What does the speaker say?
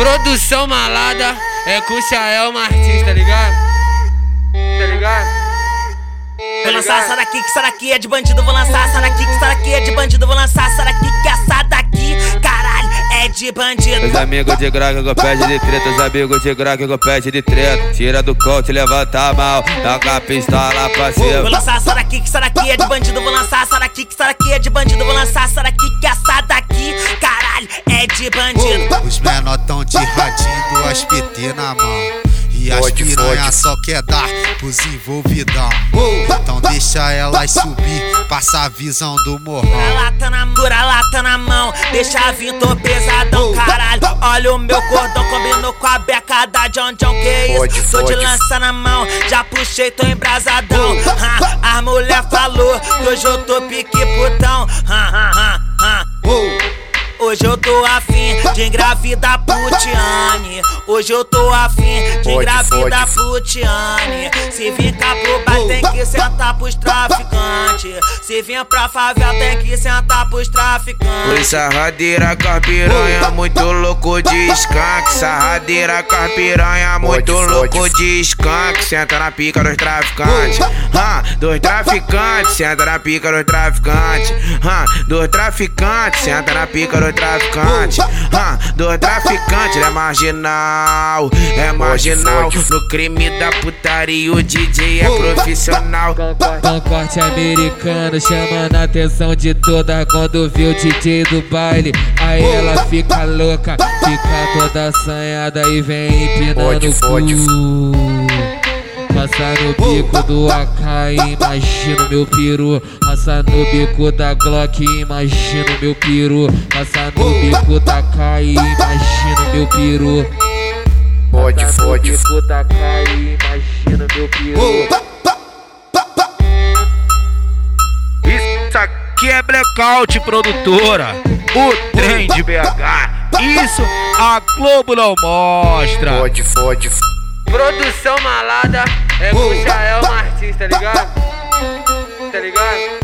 Produção malada é com o Chael Martins, tá ligado? Tá ligado? Tá Vou lançar essa daqui, que essa daqui é de bandido. Vou lançar essa daqui, que essa daqui é de bandido. Vou lançar essa daqui, que essa daqui, caralho, é de bandido. Os amigos de graga que pede de treta, os amigos de graga que pede de treta. Tira do coach, levanta a mão, joga a pistola pra Vou cima. lançar essa daqui, que essa daqui é de bandido. Vou lançar essa daqui, que essa daqui é de bandido. Vou lançar essa daqui, que essa daqui, caralho, é de bandido. Menor tão de radinho, duas PT na mão. E as piranha só quer dar pros envolvidão. Então deixa elas subir, passa a visão do morrão. Lata na dura lata na mão, deixa vir, tô pesadão, caralho. Olha o meu cordão, combinou com a beca da John John, que isso? Tô de lança na mão, já puxei, tô embrasadão. Ha, a mulher falou que hoje eu tô pique putão. Ha, ha, ha, ha. Hoje eu tô afim de engravidar Putiane. Hoje eu tô afim de engravidar. Putiane. Se vir cá pro bar, tem que sentar pros traficantes. Se vir pra favela, tem que sentar pros traficantes. Oi, sarradeira com as piranha, muito louco de skunk. Sarradeira com as piranha, muito louco de skunk. Senta na pica dos traficantes, ah, dos traficantes. Senta na pica dos traficantes, ah, dos traficantes. Senta na pica dos traficantes, ah, dos traficantes. Ele é marginal, é marginal. No crime da putaria, o DJ é profissional. Pacote americano chamando a atenção de toda quando vê o DJ do baile. Aí ela fica louca, fica toda assanhada e vem empinando o cu. Passa no bico do AK imagina o meu peru. Passa no bico da Glock imagina o meu peru. Passa no bico da e imagina o meu peru. Fode, Passa no bico da e imagina o meu peru. Isso aqui é Blackout Produtora, o trem de BH. Isso a Globo não mostra. Fode, fode, Produção malada é com o Chael Martins, tá ligado? Tá ligado?